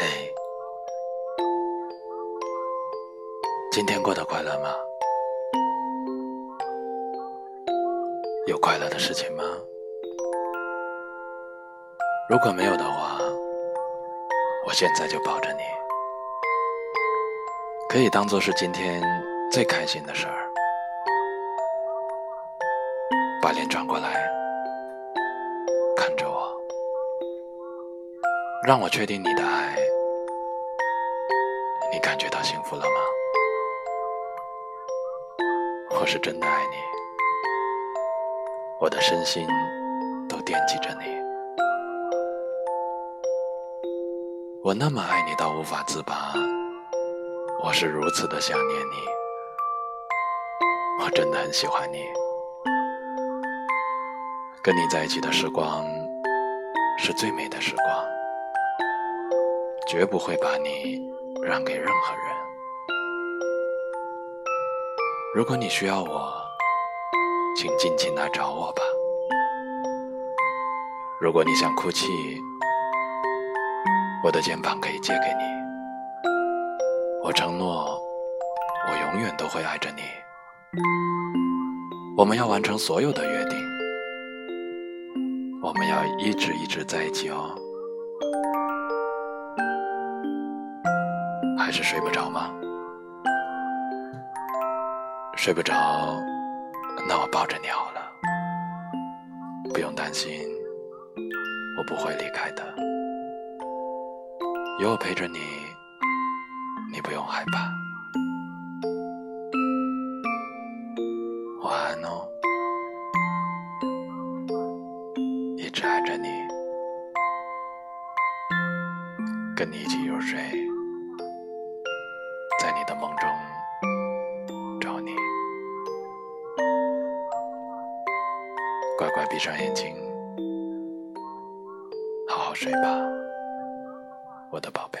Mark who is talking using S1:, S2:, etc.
S1: 嘿今天过得快乐吗？有快乐的事情吗？如果没有的话我现在就抱着你可以当做是今天最开心的事儿。把脸转过来看着我让我确定你的爱你感觉到幸福了吗？我是真的爱你，我的身心都惦记着你。我那么爱你到无法自拔，我是如此的想念你，我真的很喜欢你。跟你在一起的时光是最美的时光，绝不会把你让给任何人。如果你需要我，请尽情来找我吧。如果你想哭泣，我的肩膀可以借给你。我承诺，我永远都会爱着你。我们要完成所有的约定。我们要一直一直在一起哦。还是睡不着吗？睡不着，那我抱着你好了。不用担心，我不会离开的。有我陪着你，你不用害怕。晚安哦。一直爱着你，跟你一起入睡，在你的梦中找你。乖乖闭上眼睛，好好睡吧，我的宝贝。